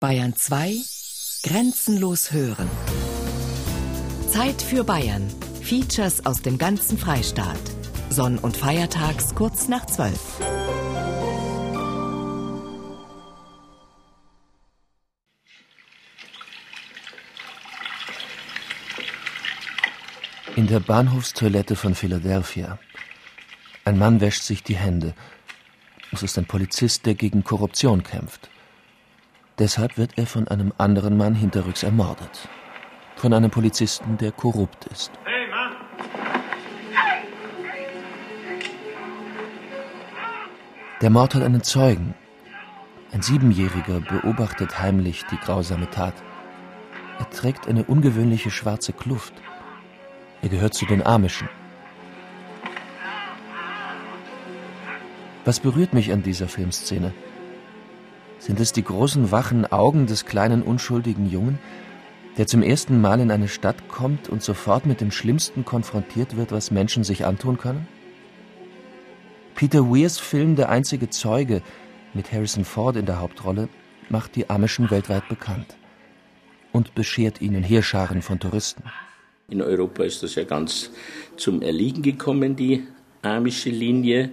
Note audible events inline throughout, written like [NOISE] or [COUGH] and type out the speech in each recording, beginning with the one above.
Bayern 2 Grenzenlos hören. Zeit für Bayern. Features aus dem ganzen Freistaat. Sonn- und Feiertags kurz nach 12. In der Bahnhofstoilette von Philadelphia. Ein Mann wäscht sich die Hände. Es ist ein Polizist, der gegen Korruption kämpft. Deshalb wird er von einem anderen Mann hinterrücks ermordet. Von einem Polizisten, der korrupt ist. Hey, Mann! Der Mord hat einen Zeugen. Ein Siebenjähriger beobachtet heimlich die grausame Tat. Er trägt eine ungewöhnliche schwarze Kluft. Er gehört zu den Amischen. Was berührt mich an dieser Filmszene? Sind es die großen wachen Augen des kleinen unschuldigen Jungen, der zum ersten Mal in eine Stadt kommt und sofort mit dem Schlimmsten konfrontiert wird, was Menschen sich antun können? Peter Weirs Film Der einzige Zeuge mit Harrison Ford in der Hauptrolle macht die Amischen weltweit bekannt und beschert ihnen Heerscharen von Touristen. In Europa ist das ja ganz zum Erliegen gekommen, die amische Linie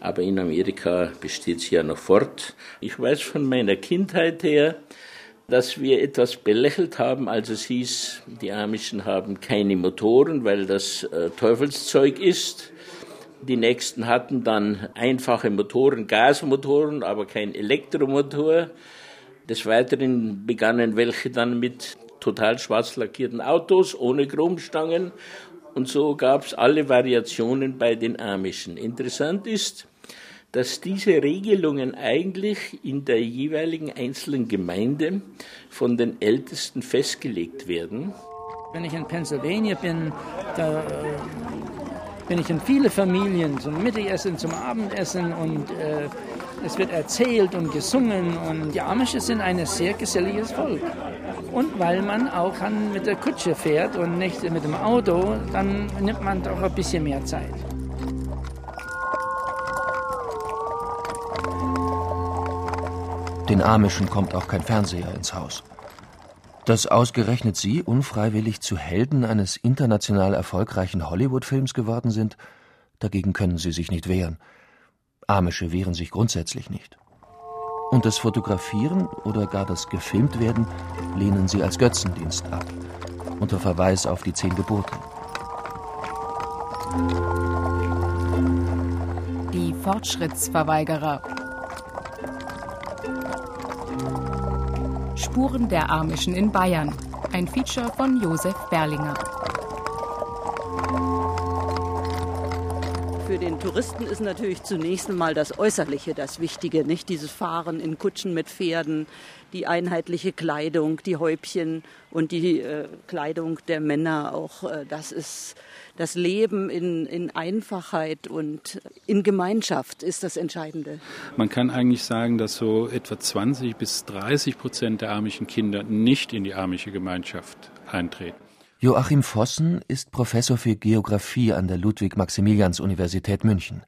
aber in Amerika besteht sie ja noch fort. Ich weiß von meiner Kindheit her, dass wir etwas belächelt haben, als es hieß, die Amischen haben keine Motoren, weil das äh, Teufelszeug ist. Die nächsten hatten dann einfache Motoren, Gasmotoren, aber kein Elektromotor. Des Weiteren begannen welche dann mit total schwarz lackierten Autos ohne Chromstangen und so gab es alle Variationen bei den Amischen. Interessant ist, dass diese Regelungen eigentlich in der jeweiligen einzelnen Gemeinde von den Ältesten festgelegt werden. Wenn ich in Pennsylvania bin, da äh, bin ich in viele Familien zum Mittagessen, zum Abendessen und äh, es wird erzählt und gesungen und die Amische sind ein sehr geselliges Volk. Und weil man auch mit der Kutsche fährt und nicht mit dem Auto, dann nimmt man doch ein bisschen mehr Zeit. Den Amischen kommt auch kein Fernseher ins Haus. Dass ausgerechnet sie unfreiwillig zu Helden eines international erfolgreichen Hollywood-Films geworden sind, dagegen können sie sich nicht wehren. Amische wehren sich grundsätzlich nicht. Und das Fotografieren oder gar das Gefilmtwerden lehnen sie als Götzendienst ab, unter Verweis auf die zehn Gebote. Die Fortschrittsverweigerer Spuren der Amischen in Bayern. Ein Feature von Josef Berlinger. Für den Touristen ist natürlich zunächst einmal das Äußerliche das Wichtige, nicht dieses Fahren in Kutschen mit Pferden, die einheitliche Kleidung, die Häubchen und die äh, Kleidung der Männer. Auch äh, das ist das Leben in, in Einfachheit und in Gemeinschaft ist das Entscheidende. Man kann eigentlich sagen, dass so etwa 20 bis 30 Prozent der amischen Kinder nicht in die amische Gemeinschaft eintreten. Joachim Vossen ist Professor für Geographie an der Ludwig-Maximilians-Universität München.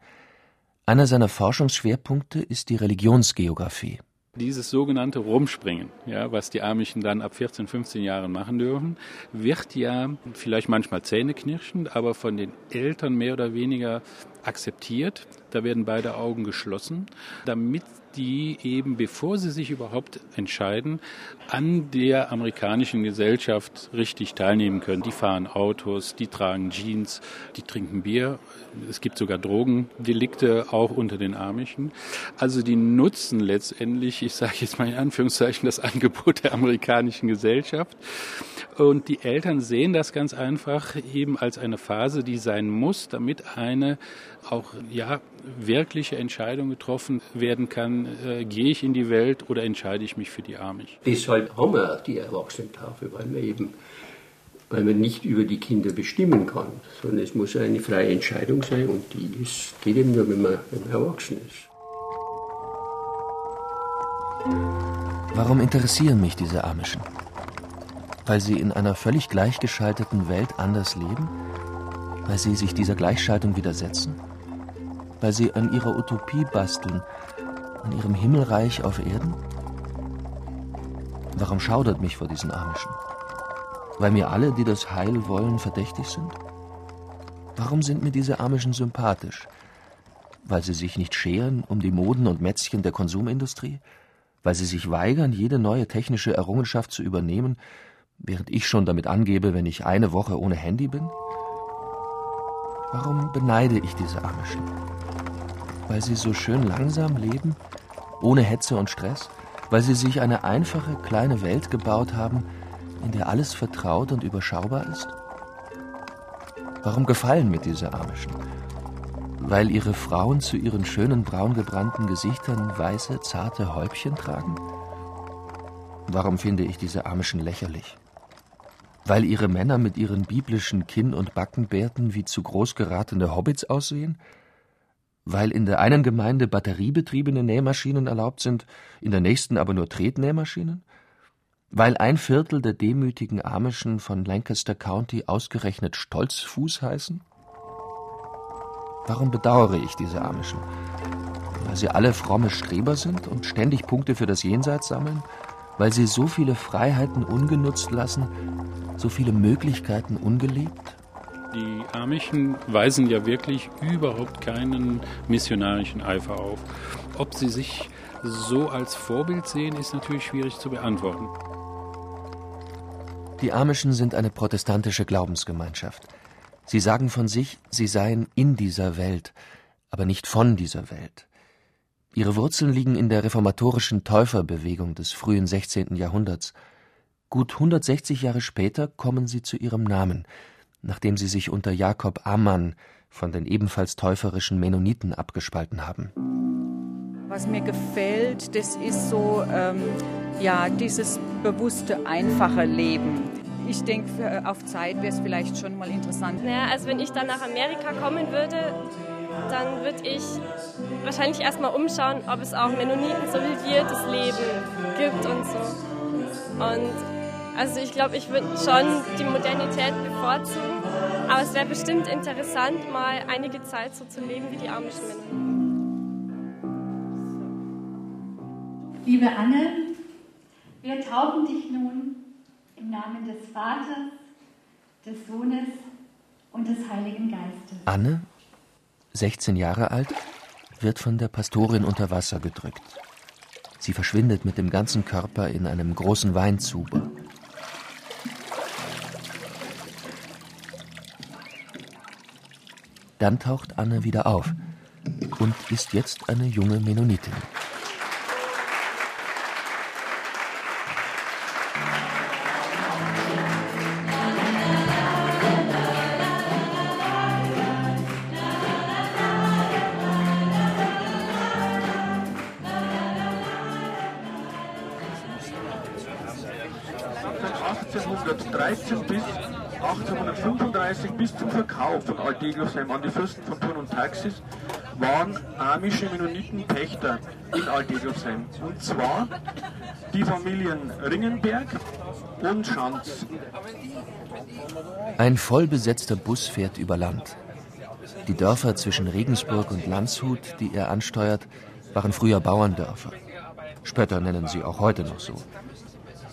Einer seiner Forschungsschwerpunkte ist die Religionsgeographie. Dieses sogenannte Rumspringen, ja, was die Amischen dann ab 14, 15 Jahren machen dürfen, wird ja vielleicht manchmal zähneknirschend, aber von den Eltern mehr oder weniger akzeptiert. Da werden beide Augen geschlossen, damit die eben, bevor sie sich überhaupt entscheiden, an der amerikanischen Gesellschaft richtig teilnehmen können. Die fahren Autos, die tragen Jeans, die trinken Bier. Es gibt sogar Drogendelikte auch unter den Amischen. Also die nutzen letztendlich, ich sage jetzt mal in Anführungszeichen, das Angebot der amerikanischen Gesellschaft. Und die Eltern sehen das ganz einfach eben als eine Phase, die sein muss, damit eine auch ja wirkliche Entscheidung getroffen werden kann, äh, gehe ich in die Welt oder entscheide ich mich für die Amish. Deshalb haben wir die Erwachsenentafel, weil man eben weil man nicht über die Kinder bestimmen kann, sondern es muss eine freie Entscheidung sein und die ist, geht eben nur, wenn man, wenn man erwachsen ist. Warum interessieren mich diese Amischen? Weil sie in einer völlig gleichgeschalteten Welt anders leben? Weil sie sich dieser Gleichschaltung widersetzen? Weil sie an ihrer Utopie basteln, an ihrem Himmelreich auf Erden? Warum schaudert mich vor diesen Amischen? Weil mir alle, die das Heil wollen, verdächtig sind? Warum sind mir diese Amischen sympathisch? Weil sie sich nicht scheren um die Moden und Mätzchen der Konsumindustrie? Weil sie sich weigern, jede neue technische Errungenschaft zu übernehmen, während ich schon damit angebe, wenn ich eine Woche ohne Handy bin? Warum beneide ich diese Amischen? Weil sie so schön langsam leben, ohne Hetze und Stress? Weil sie sich eine einfache kleine Welt gebaut haben, in der alles vertraut und überschaubar ist? Warum gefallen mir diese Amischen? Weil ihre Frauen zu ihren schönen braun gebrannten Gesichtern weiße, zarte Häubchen tragen? Warum finde ich diese Amischen lächerlich? Weil ihre Männer mit ihren biblischen Kinn- und Backenbärten wie zu groß geratene Hobbits aussehen? Weil in der einen Gemeinde batteriebetriebene Nähmaschinen erlaubt sind, in der nächsten aber nur Tretnähmaschinen? Weil ein Viertel der demütigen Amischen von Lancaster County ausgerechnet Stolzfuß heißen? Warum bedauere ich diese Amischen? Weil sie alle fromme Streber sind und ständig Punkte für das Jenseits sammeln? Weil sie so viele Freiheiten ungenutzt lassen, so viele Möglichkeiten ungelebt? Die Amischen weisen ja wirklich überhaupt keinen missionarischen Eifer auf. Ob sie sich so als Vorbild sehen, ist natürlich schwierig zu beantworten. Die Amischen sind eine protestantische Glaubensgemeinschaft. Sie sagen von sich, sie seien in dieser Welt, aber nicht von dieser Welt. Ihre Wurzeln liegen in der reformatorischen Täuferbewegung des frühen 16. Jahrhunderts. Gut 160 Jahre später kommen sie zu ihrem Namen, nachdem sie sich unter Jakob Ammann von den ebenfalls täuferischen Mennoniten abgespalten haben. Was mir gefällt, das ist so ähm, ja dieses bewusste, einfache Leben. Ich denke, auf Zeit wäre es vielleicht schon mal interessant. Naja, also wenn ich dann nach Amerika kommen würde, dann würde ich wahrscheinlich erstmal umschauen, ob es auch Mennoniten so wie wir das Leben gibt und so. Und also ich glaube, ich würde schon die Modernität bevorzugen, aber es wäre bestimmt interessant, mal einige Zeit so zu leben wie die amischen Mennoniten. Liebe Anne, wir taufen dich nun im Namen des Vaters, des Sohnes und des Heiligen Geistes. Anne, 16 Jahre alt, wird von der Pastorin unter Wasser gedrückt. Sie verschwindet mit dem ganzen Körper in einem großen Weinzuber. Dann taucht Anne wieder auf und ist jetzt eine junge Mennonitin. Verkauf von Alteglosheim an die Fürsten von Thurn und Taxis waren amische Mennoniten Pächter in Alteglosheim. Und zwar die Familien Ringenberg und Schanz. Ein vollbesetzter Bus fährt über Land. Die Dörfer zwischen Regensburg und Landshut, die er ansteuert, waren früher Bauerndörfer. Spötter nennen sie auch heute noch so.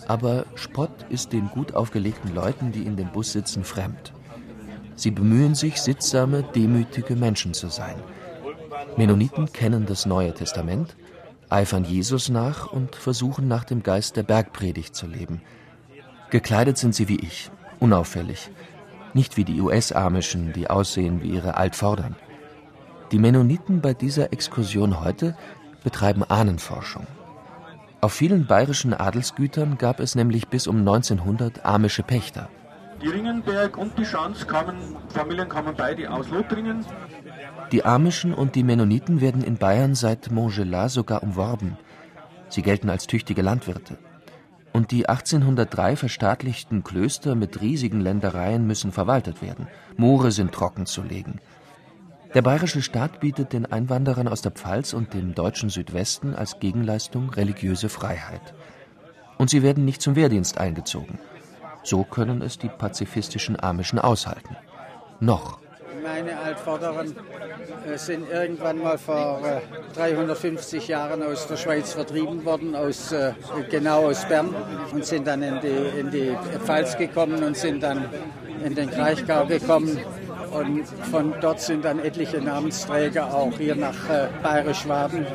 Aber Spott ist den gut aufgelegten Leuten, die in dem Bus sitzen, fremd. Sie bemühen sich, sittsame, demütige Menschen zu sein. Mennoniten kennen das Neue Testament, eifern Jesus nach und versuchen nach dem Geist der Bergpredigt zu leben. Gekleidet sind sie wie ich, unauffällig, nicht wie die US-Amischen, die aussehen wie ihre Altvordern. Die Mennoniten bei dieser Exkursion heute betreiben Ahnenforschung. Auf vielen bayerischen Adelsgütern gab es nämlich bis um 1900 amische Pächter. Die Ringenberg und die Schanz kamen, Familien kamen beide aus Lothringen. Die Amischen und die Mennoniten werden in Bayern seit Montgelas sogar umworben. Sie gelten als tüchtige Landwirte. Und die 1803 verstaatlichten Klöster mit riesigen Ländereien müssen verwaltet werden. Moore sind trocken zu legen. Der bayerische Staat bietet den Einwanderern aus der Pfalz und dem deutschen Südwesten als Gegenleistung religiöse Freiheit. Und sie werden nicht zum Wehrdienst eingezogen. So können es die pazifistischen Amischen aushalten. Noch. Meine Altvorderen äh, sind irgendwann mal vor 350 Jahren aus der Schweiz vertrieben worden, aus, äh, genau aus Bern, und sind dann in die, in die Pfalz gekommen und sind dann in den Kraichgau gekommen. Und von dort sind dann etliche Namensträger auch hier nach äh, Bayerisch-Schwaben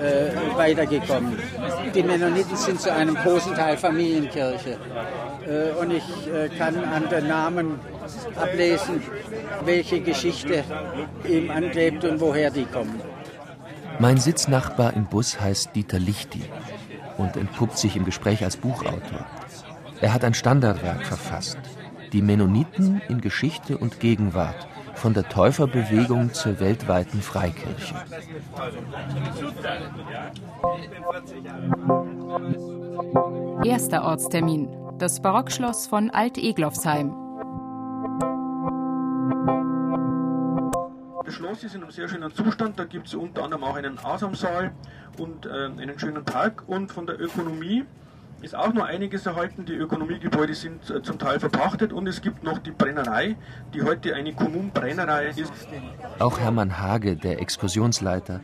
äh, weitergekommen. Die Mennoniten sind zu einem großen Teil Familienkirche. Äh, und ich äh, kann an den Namen ablesen, welche Geschichte ihm anklebt und woher die kommen. Mein Sitznachbar im Bus heißt Dieter Lichti und entpuppt sich im Gespräch als Buchautor. Er hat ein Standardwerk verfasst, Die Mennoniten in Geschichte und Gegenwart, von der Täuferbewegung zur weltweiten Freikirche. Erster Ortstermin, das Barockschloss von Alt-Eglofsheim. Das Schloss ist in einem sehr schönen Zustand. Da gibt es unter anderem auch einen Asamsaal und äh, einen schönen Park. Und von der Ökonomie ist auch noch einiges erhalten. Die Ökonomiegebäude sind äh, zum Teil verpachtet und es gibt noch die Brennerei, die heute eine Kommunbrennerei ist. Auch Hermann Hage, der Exkursionsleiter,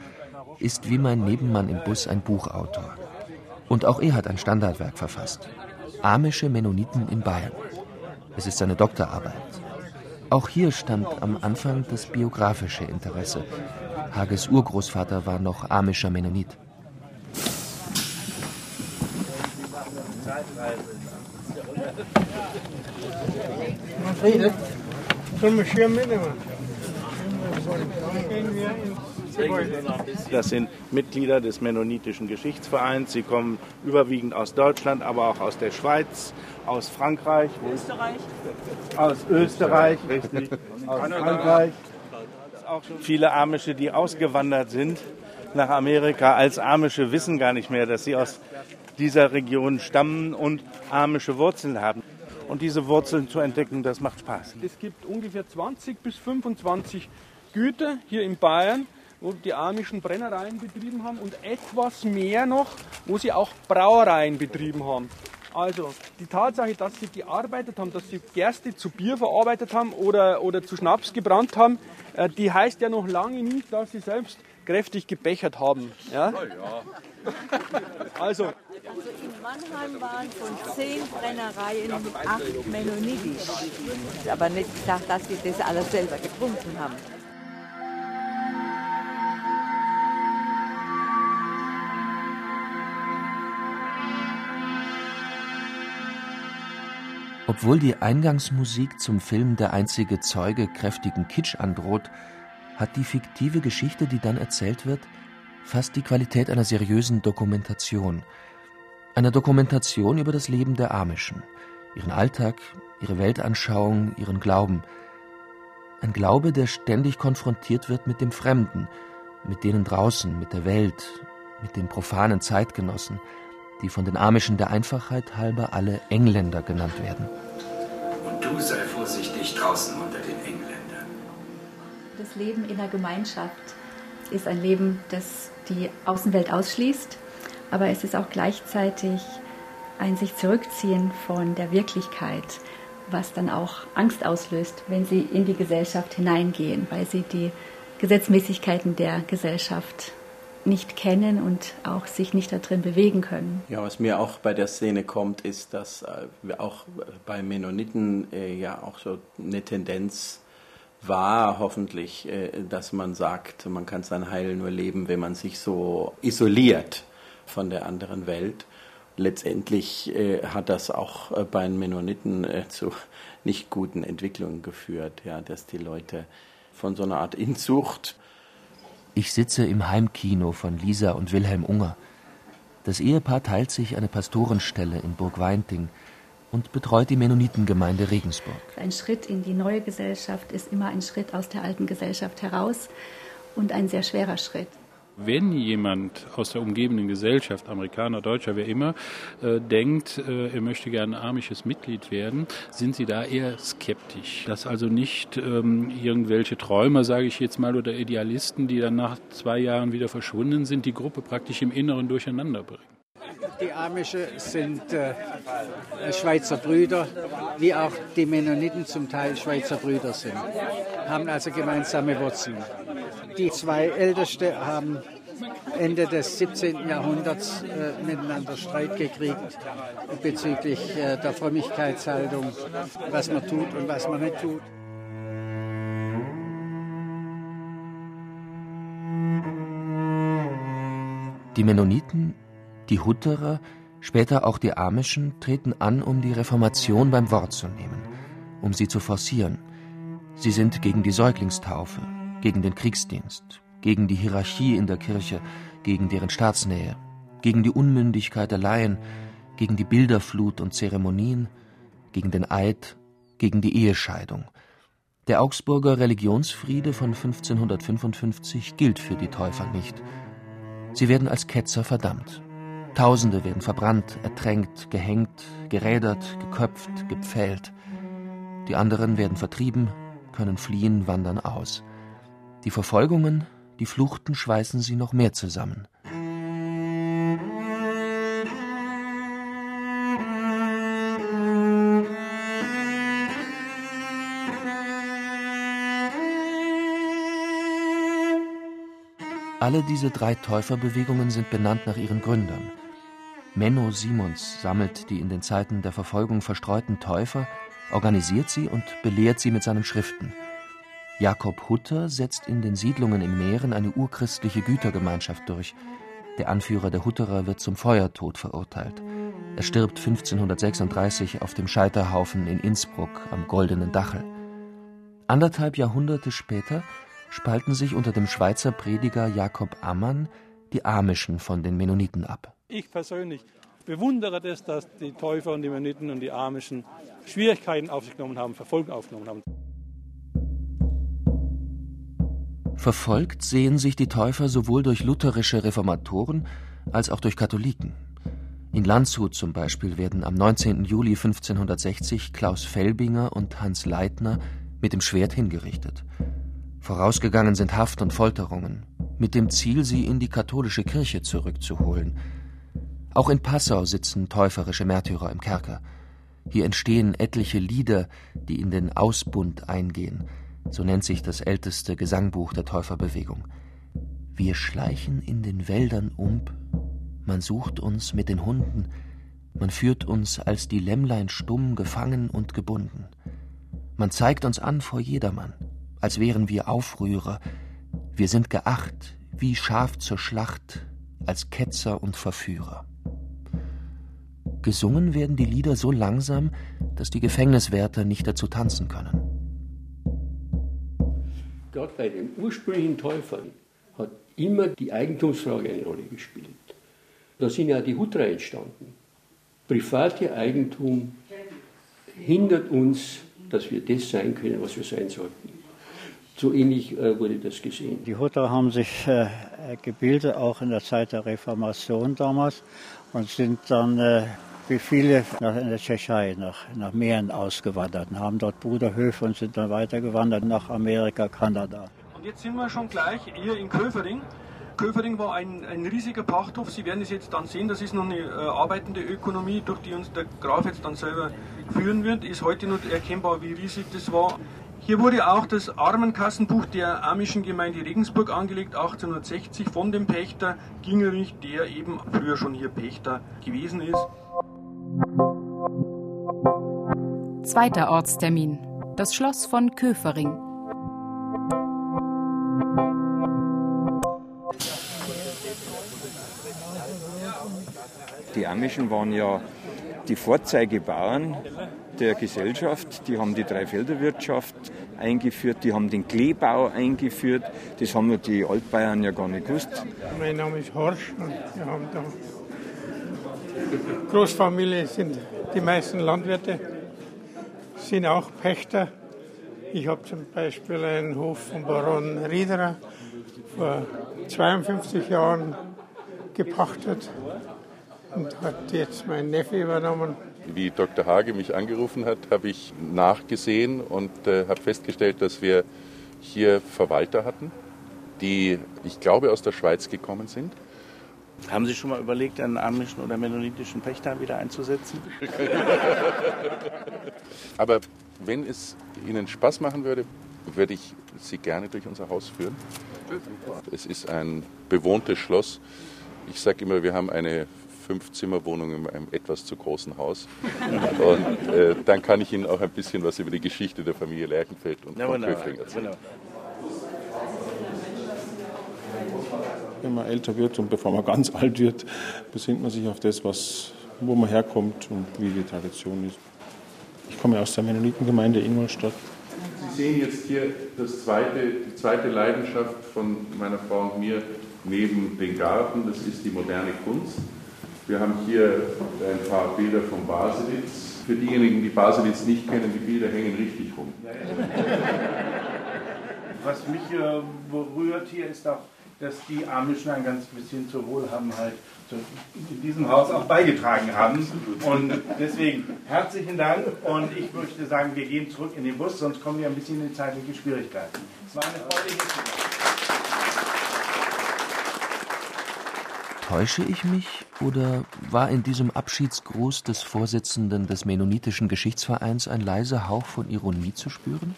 ist wie mein Nebenmann im Bus ein Buchautor. Und auch er hat ein Standardwerk verfasst. Amische Mennoniten in Bayern. Es ist seine Doktorarbeit. Auch hier stand am Anfang das biografische Interesse. Hages Urgroßvater war noch amischer Mennonit. Friede, sollen wir Schirm mitnehmen? Das sind Mitglieder des Mennonitischen Geschichtsvereins. Sie kommen überwiegend aus Deutschland, aber auch aus der Schweiz, aus Frankreich. Österreich. Aus Österreich, richtig. Aus Frankreich. Auch viele Amische, die ausgewandert sind nach Amerika als Amische, wissen gar nicht mehr, dass sie aus dieser Region stammen und amische Wurzeln haben. Und diese Wurzeln zu entdecken, das macht Spaß. Es gibt ungefähr 20 bis 25 Güter hier in Bayern, wo die amischen Brennereien betrieben haben und etwas mehr noch, wo sie auch Brauereien betrieben haben. Also die Tatsache, dass sie gearbeitet haben, dass sie Gerste zu Bier verarbeitet haben oder, oder zu Schnaps gebrannt haben, äh, die heißt ja noch lange nicht, dass sie selbst kräftig gebechert haben. Ja? Also, Also in Mannheim waren von zehn Brennereien acht mennonitisch. Aber nicht gesagt, dass wir das alles selber getrunken haben. Obwohl die Eingangsmusik zum Film Der einzige Zeuge kräftigen Kitsch androht, hat die fiktive Geschichte, die dann erzählt wird, fast die Qualität einer seriösen Dokumentation. Einer Dokumentation über das Leben der Amischen, ihren Alltag, ihre Weltanschauung, ihren Glauben. Ein Glaube, der ständig konfrontiert wird mit dem Fremden, mit denen draußen, mit der Welt, mit den profanen Zeitgenossen, die von den Amischen der Einfachheit halber alle Engländer genannt werden. Und du sei vorsichtig draußen unter den Engländern. Das Leben in der Gemeinschaft ist ein Leben, das die Außenwelt ausschließt, aber es ist auch gleichzeitig ein sich zurückziehen von der Wirklichkeit, was dann auch Angst auslöst, wenn sie in die Gesellschaft hineingehen, weil sie die Gesetzmäßigkeiten der Gesellschaft nicht kennen und auch sich nicht darin bewegen können. Ja, was mir auch bei der Szene kommt, ist, dass äh, auch bei Mennoniten äh, ja auch so eine Tendenz war, hoffentlich, äh, dass man sagt, man kann sein Heil nur leben, wenn man sich so isoliert von der anderen Welt. Letztendlich äh, hat das auch äh, bei den Mennoniten zu nicht guten Entwicklungen geführt, ja, dass die Leute von so einer Art Inzucht Ich sitze im Heimkino von Lisa und Wilhelm Unger. Das Ehepaar teilt sich eine Pastorenstelle in Burg Weinting und betreut die Mennonitengemeinde Regensburg. Ein Schritt in die neue Gesellschaft ist immer ein Schritt aus der alten Gesellschaft heraus und ein sehr schwerer Schritt. Wenn jemand aus der umgebenden Gesellschaft, Amerikaner, Deutscher, wer immer, äh, denkt, äh, er möchte gerne amisches Mitglied werden, sind sie da eher skeptisch. Dass also nicht ähm, irgendwelche Träumer, sage ich jetzt mal, oder Idealisten, die dann nach zwei Jahren wieder verschwunden sind, die Gruppe praktisch im Inneren durcheinander bringen. Die Amische sind äh, Schweizer Brüder, wie auch die Mennoniten zum Teil Schweizer Brüder sind, haben also gemeinsame Wurzeln. Die zwei Älteste haben Ende des 17. Jahrhunderts äh, miteinander Streit gekriegt bezüglich äh, der Frömmigkeitshaltung, was man tut und was man nicht tut. Die Mennoniten, die Hutterer, später auch die Amischen treten an, um die Reformation beim Wort zu nehmen, um sie zu forcieren. Sie sind gegen die Säuglingstaufe, gegen den Kriegsdienst, gegen die Hierarchie in der Kirche, gegen deren Staatsnähe, gegen die Unmündigkeit der Laien, gegen die Bilderflut und Zeremonien, gegen den Eid, gegen die Ehescheidung. Der Augsburger Religionsfriede von 1555 gilt für die Täufer nicht – Sie werden als Ketzer verdammt. Tausende werden verbrannt, ertränkt, gehängt, gerädert, geköpft, gepfählt. Die anderen werden vertrieben, können fliehen, wandern aus. Die Verfolgungen, die Fluchten schweißen sie noch mehr zusammen. Alle diese drei Täuferbewegungen sind benannt nach ihren Gründern. Menno Simons sammelt die in den Zeiten der Verfolgung verstreuten Täufer, organisiert sie und belehrt sie mit seinen Schriften. Jakob Hutter setzt in den Siedlungen in Mähren eine urchristliche Gütergemeinschaft durch. Der Anführer der Hutterer wird zum Feuertod verurteilt. Er stirbt 1536 auf dem Scheiterhaufen in Innsbruck am Goldenen Dachel. Anderthalb Jahrhunderte später spalten sich unter dem Schweizer Prediger Jakob Ammann die Amischen von den Mennoniten ab. Ich persönlich bewundere das, dass die Täufer und die Mennoniten und die Amischen Schwierigkeiten auf sich genommen haben, Verfolgung aufgenommen haben. Verfolgt sehen sich die Täufer sowohl durch lutherische Reformatoren als auch durch Katholiken. In Landshut zum Beispiel werden am 19. Juli 1560 Klaus Felbinger und Hans Leitner mit dem Schwert hingerichtet. Vorausgegangen sind Haft und Folterungen, mit dem Ziel, sie in die katholische Kirche zurückzuholen. Auch in Passau sitzen täuferische Märtyrer im Kerker. Hier entstehen etliche Lieder, die in den Ausbund eingehen, so nennt sich das älteste Gesangbuch der Täuferbewegung. Wir schleichen in den Wäldern umb, man sucht uns mit den Hunden, man führt uns als die Lämmlein stumm gefangen und gebunden. Man zeigt uns an vor jedermann, als wären wir Aufrührer. Wir sind geacht, wie Schaf zur Schlacht, als Ketzer und Verführer. Gesungen werden die Lieder so langsam, dass die Gefängniswärter nicht dazu tanzen können. Gerade bei den ursprünglichen Täufern hat immer die Eigentumsfrage eine Rolle gespielt. Da sind ja die Hutra entstanden. Private Eigentum hindert uns, dass wir das sein können, was wir sein sollten. So ähnlich äh, wurde das gesehen. Die Hutter haben sich äh, gebildet, auch in der Zeit der Reformation damals, und sind dann äh, wie viele nach in der Tschechei, nach, nach Mähren ausgewandert und haben dort Bruderhöfe und sind dann weitergewandert nach Amerika, Kanada. Und jetzt sind wir schon gleich hier in Köfering. Köfering war ein, ein riesiger Pachthof. Sie werden es jetzt dann sehen, das ist noch eine äh, arbeitende Ökonomie, durch die uns der Graf jetzt dann selber führen wird. Ist heute noch erkennbar, wie riesig das war. Hier wurde auch das Armenkassenbuch der amischen Gemeinde Regensburg angelegt, 1860 von dem Pächter Gingerich, der eben früher schon hier Pächter gewesen ist. Zweiter Ortstermin. Das Schloss von Köfering. Die Amischen waren ja die Vorzeigebauern der Gesellschaft. Die haben die Dreifelderwirtschaft eingeführt, die haben den Kleebau eingeführt. Das haben wir die Altbayern ja gar nicht gewusst. Mein Name ist Horsch und wir haben da Großfamilie sind die meisten Landwirte, sind auch Pächter. Ich habe zum Beispiel einen Hof von Baron Riederer vor 52 Jahren gepachtet und hat jetzt mein Neffe übernommen. Wie Dr. Hage mich angerufen hat, habe ich nachgesehen und äh, habe festgestellt, dass wir hier Verwalter hatten, die, ich glaube, aus der Schweiz gekommen sind. Haben Sie schon mal überlegt, einen amischen oder mennonitischen Pächter wieder einzusetzen? [LAUGHS] Aber wenn es Ihnen Spaß machen würde, würde ich Sie gerne durch unser Haus führen. Es ist ein bewohntes Schloss. Ich sage immer, wir haben eine Fünf-Zimmer-Wohnung in einem etwas zu großen Haus. [LAUGHS] Und äh, dann kann ich Ihnen auch ein bisschen was über die Geschichte der Familie Lerchenfeld und von Köfling erzählen. Wenn man älter wird und bevor man ganz alt wird, besinnt man sich auf das, was, wo man herkommt und wie die Tradition ist. Ich komme aus der Mennonitengemeinde Ingolstadt. Sie sehen jetzt hier das zweite, die zweite Leidenschaft von meiner Frau und mir neben dem Garten, das ist die moderne Kunst. Wir haben hier ein paar Bilder von Baselitz. Für diejenigen, die Baselitz nicht kennen, die Bilder hängen richtig rum. Was mich äh, berührt hier ist auch, dass die Amischen ein ganz bisschen zur Wohlhabenheit in diesem Haus auch beigetragen haben. Und deswegen herzlichen Dank und ich möchte sagen, wir gehen zurück in den Bus, sonst kommen wir ein bisschen in zeitliche Schwierigkeiten. Es war eine freundliche Täusche ich mich oder war in diesem Abschiedsgruß des Vorsitzenden des Mennonitischen Geschichtsvereins ein leiser Hauch von Ironie zu spüren?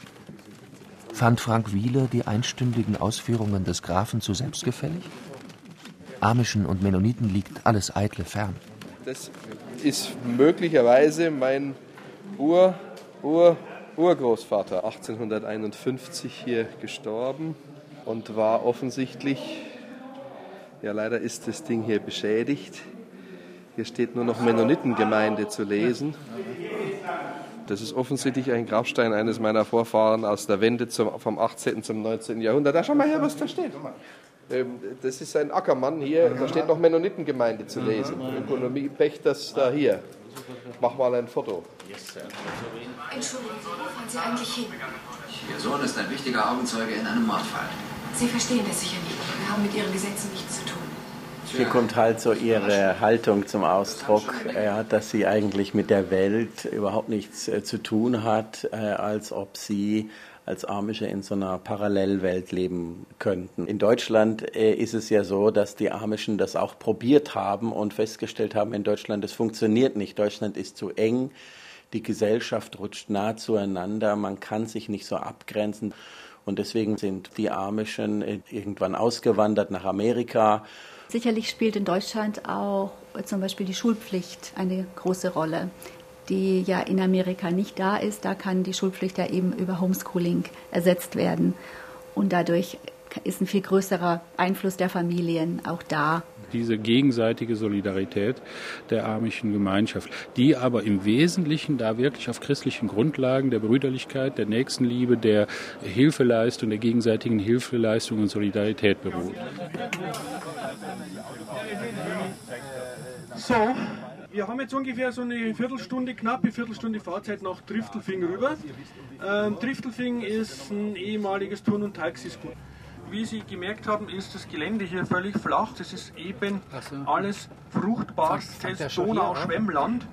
Fand Frank Wieler die einstündigen Ausführungen des Grafen zu selbstgefällig? Amischen und Mennoniten liegt alles Eitle fern. Das ist möglicherweise mein Ur, Ur, Urgroßvater, 1851 hier gestorben und war offensichtlich ja, leider ist das Ding hier beschädigt. Hier steht nur noch Mennonitengemeinde zu lesen. Das ist offensichtlich ein Grabstein eines meiner Vorfahren aus der Wende zum, vom 18. zum 19. Jahrhundert. Da schau mal her, was da steht. Ähm, das ist ein Ackermann hier, da steht noch Mennonitengemeinde zu lesen. Ökonomie Pächters da hier. Mach mal ein Foto. Entschuldigung, wo fahren Sie eigentlich hin? Ihr Sohn ist ein wichtiger Augenzeuge in einem Mordfall. Sie verstehen das sicher nicht. Wir haben mit Ihren Gesetzen nichts zu tun. Hier kommt halt so ihre Haltung zum Ausdruck, ja, dass sie eigentlich mit der Welt überhaupt nichts äh, zu tun hat, äh, als ob sie als Amische in so einer Parallelwelt leben könnten. In Deutschland äh, ist es ja so, dass die Amischen das auch probiert haben und festgestellt haben, in Deutschland, das funktioniert nicht. Deutschland ist zu eng, die Gesellschaft rutscht nah zueinander, man kann sich nicht so abgrenzen. Und deswegen sind die Amischen irgendwann ausgewandert nach Amerika Sicherlich spielt in Deutschland auch zum Beispiel die Schulpflicht eine große Rolle, die ja in Amerika nicht da ist. Da kann die Schulpflicht ja eben über Homeschooling ersetzt werden. Und dadurch ist ein viel größerer Einfluss der Familien auch da. Diese gegenseitige Solidarität der amischen Gemeinschaft, die aber im Wesentlichen da wirklich auf christlichen Grundlagen der Brüderlichkeit, der Nächstenliebe, der Hilfeleistung, der gegenseitigen Hilfeleistung und Solidarität beruht. So, wir haben jetzt ungefähr so eine Viertelstunde, knappe Viertelstunde Fahrzeit nach Triftelfing rüber. Ähm, Triftelfing ist ein ehemaliges Turn- und Taxisgut. Wie Sie gemerkt haben, ist das Gelände hier völlig flach. Das ist eben alles fruchtbares Donau-Schwemmland.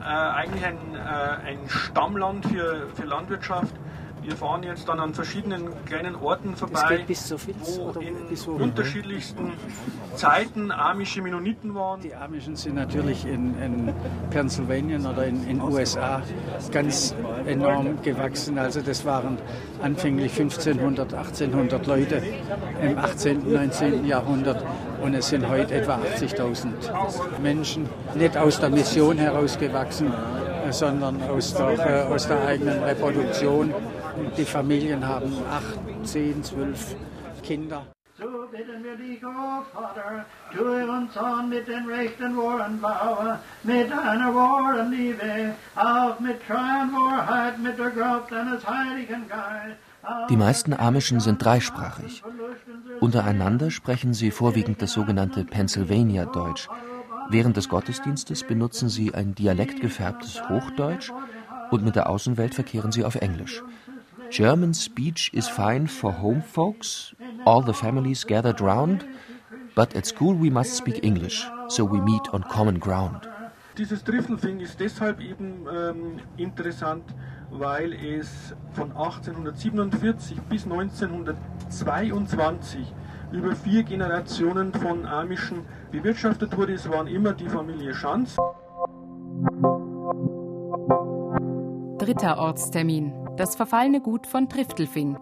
Äh, eigentlich ein, äh, ein Stammland für, für Landwirtschaft. Wir fahren jetzt dann an verschiedenen kleinen Orten vorbei, wo in unterschiedlichsten Zeiten amische Mennoniten waren. Die Amischen sind natürlich in, in Pennsylvania oder in den USA ganz enorm gewachsen. Also das waren anfänglich 1500, 1800 Leute im 18., 19. Jahrhundert und es sind heute etwa 80.000 Menschen, nicht aus der Mission herausgewachsen, sondern aus der, aus der eigenen Reproduktion. Die Familien haben acht, zehn, zwölf Kinder. So bitten wir dich, o oh Vater, tue uns an mit den rechten Worten baue, mit deiner wahren Liebe, auch mit treuen Wahrheit, mit der Kraft deines Heiligen Geistes. Die meisten Amischen sind dreisprachig. Untereinander sprechen sie vorwiegend das sogenannte Pennsylvania-Deutsch. Während des Gottesdienstes benutzen sie ein dialektgefärbtes Hochdeutsch und mit der Außenwelt verkehren sie auf Englisch. German speech is fine for home folks, all the families gathered round, but at school we must speak English, so we meet on common ground. Dieses Driftelfing ist deshalb eben ähm, interessant, weil es von 1847 bis 1922 über vier Generationen von Amischen bewirtschaftet wurde. Es waren immer die Familie Schanz. Dritter Ortstermin. Das verfallene Gut von Triftelfing.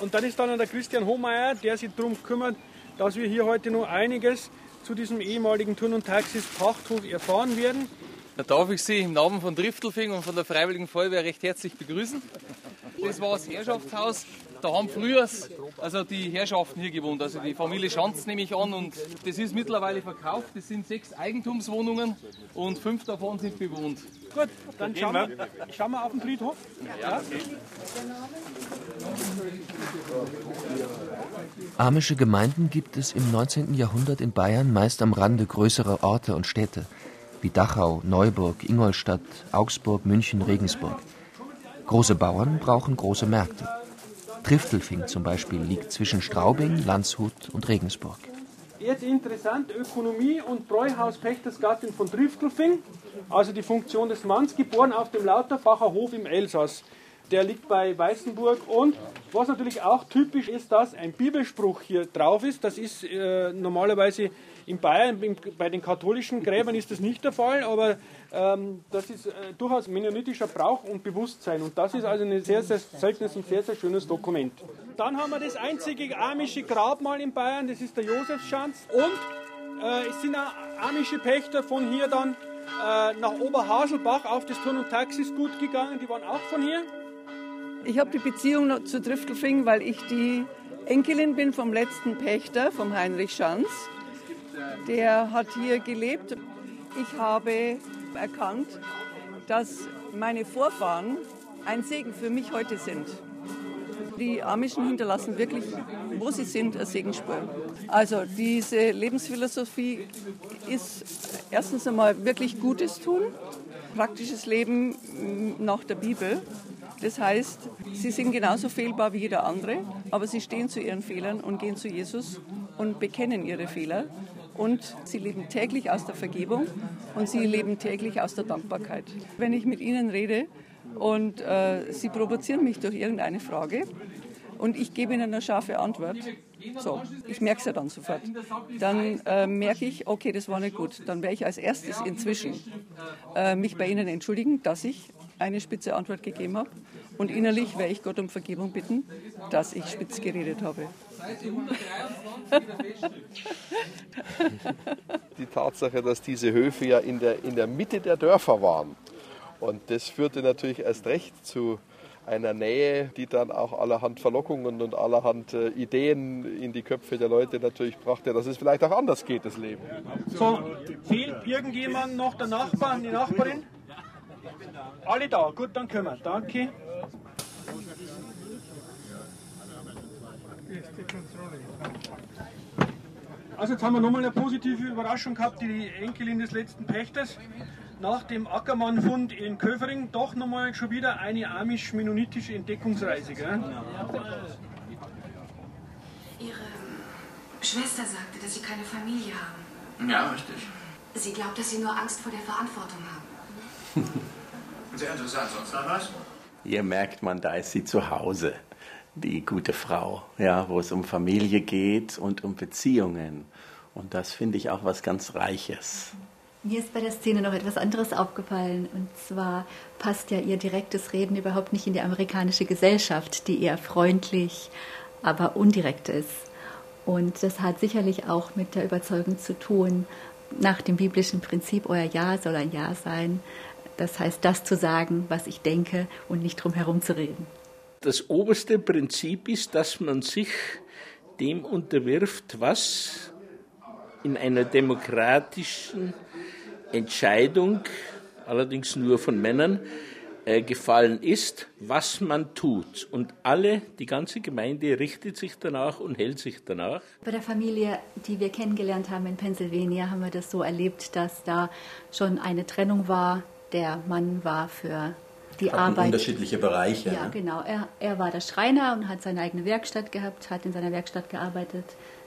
Und dann ist dann der Christian Hohmeier, der sich darum kümmert, dass wir hier heute noch einiges zu diesem ehemaligen Turn- und Taxis-Pachthof erfahren werden. Da darf ich Sie im Namen von Driftelfing und von der Freiwilligen Feuerwehr recht herzlich begrüßen. Das war das Herrschaftshaus. Da haben früher also die Herrschaften hier gewohnt, also die Familie Schanz nehme ich an. Und das ist mittlerweile verkauft. Das sind sechs Eigentumswohnungen und fünf davon sind bewohnt. Gut, dann schauen wir, schauen wir auf den Friedhof. Ja. Amische Gemeinden gibt es im 19. Jahrhundert in Bayern meist am Rande größerer Orte und Städte, wie Dachau, Neuburg, Ingolstadt, Augsburg, München, Regensburg. Große Bauern brauchen große Märkte. Triftelfing zum Beispiel liegt zwischen Straubing, Landshut und Regensburg. Jetzt interessant, Ökonomie und Bräuhauspächtersgattin von Triftelfing, also die Funktion des Manns, geboren auf dem Lauterbacher Hof im Elsass. Der liegt bei Weißenburg und was natürlich auch typisch ist, dass ein Bibelspruch hier drauf ist. Das ist äh, normalerweise in Bayern, bei den katholischen Gräbern ist das nicht der Fall, aber das ist äh, durchaus mennonitischer Brauch und Bewusstsein. Und das ist also ein sehr, sehr seltenes und sehr, sehr schönes Dokument. Dann haben wir das einzige amische Grabmal in Bayern, das ist der Josefschanz. Und äh, es sind auch amische Pächter von hier dann äh, nach Oberhaselbach auf das Turn- und Taxisgut gegangen, die waren auch von hier. Ich habe die Beziehung zu Driftelfing, weil ich die Enkelin bin vom letzten Pächter, vom Heinrich Schanz. Der hat hier gelebt. Ich habe erkannt, dass meine Vorfahren ein Segen für mich heute sind. Die Amischen hinterlassen wirklich, wo sie sind, eine Segensspur. Also diese Lebensphilosophie ist erstens einmal wirklich Gutes tun, praktisches Leben nach der Bibel. Das heißt, sie sind genauso fehlbar wie jeder andere, aber sie stehen zu ihren Fehlern und gehen zu Jesus und bekennen ihre Fehler und sie leben täglich aus der Vergebung und sie leben täglich aus der Dankbarkeit. Wenn ich mit ihnen rede und äh, sie provozieren mich durch irgendeine Frage und ich gebe ihnen eine scharfe Antwort, so, ich merke es ja dann sofort. Dann äh, merke ich, okay, das war nicht gut. Dann werde ich als erstes inzwischen äh, mich bei Ihnen entschuldigen, dass ich eine spitze Antwort gegeben habe. Und innerlich werde ich Gott um Vergebung bitten, dass ich spitz geredet habe. Die Tatsache, dass diese Höfe ja in der, in der Mitte der Dörfer waren. Und das führte natürlich erst recht zu einer Nähe, die dann auch allerhand Verlockungen und allerhand äh, Ideen in die Köpfe der Leute natürlich brachte, dass es vielleicht auch anders geht, das Leben. So, fehlt irgendjemand noch der Nachbar, die Nachbarin? Alle da, gut, dann können wir. Danke. Also jetzt haben wir nochmal eine positive Überraschung gehabt, die Enkelin des letzten Pächters. Nach dem Ackermann-Fund in Köfering doch nochmal schon wieder eine amisch-mennonitische Entdeckungsreise. Gell? Ihre Schwester sagte, dass Sie keine Familie haben. Ja, richtig. Sie glaubt, dass Sie nur Angst vor der Verantwortung haben. [LAUGHS] Sehr interessant, sonst noch was? Hier merkt man, da ist sie zu Hause, die gute Frau, ja, wo es um Familie geht und um Beziehungen. Und das finde ich auch was ganz Reiches. Mir ist bei der Szene noch etwas anderes aufgefallen. Und zwar passt ja ihr direktes Reden überhaupt nicht in die amerikanische Gesellschaft, die eher freundlich, aber undirekt ist. Und das hat sicherlich auch mit der Überzeugung zu tun, nach dem biblischen Prinzip, euer Ja soll ein Ja sein. Das heißt, das zu sagen, was ich denke und nicht drum herum zu reden. Das oberste Prinzip ist, dass man sich dem unterwirft, was in einer demokratischen Entscheidung, allerdings nur von Männern, äh, gefallen ist, was man tut. Und alle, die ganze Gemeinde richtet sich danach und hält sich danach. Bei der Familie, die wir kennengelernt haben in Pennsylvania, haben wir das so erlebt, dass da schon eine Trennung war. Der Mann war für die Hatten Arbeit. unterschiedliche Bereiche. Ja, ne? genau. Er, er war der Schreiner und hat seine eigene Werkstatt gehabt, hat in seiner Werkstatt gearbeitet.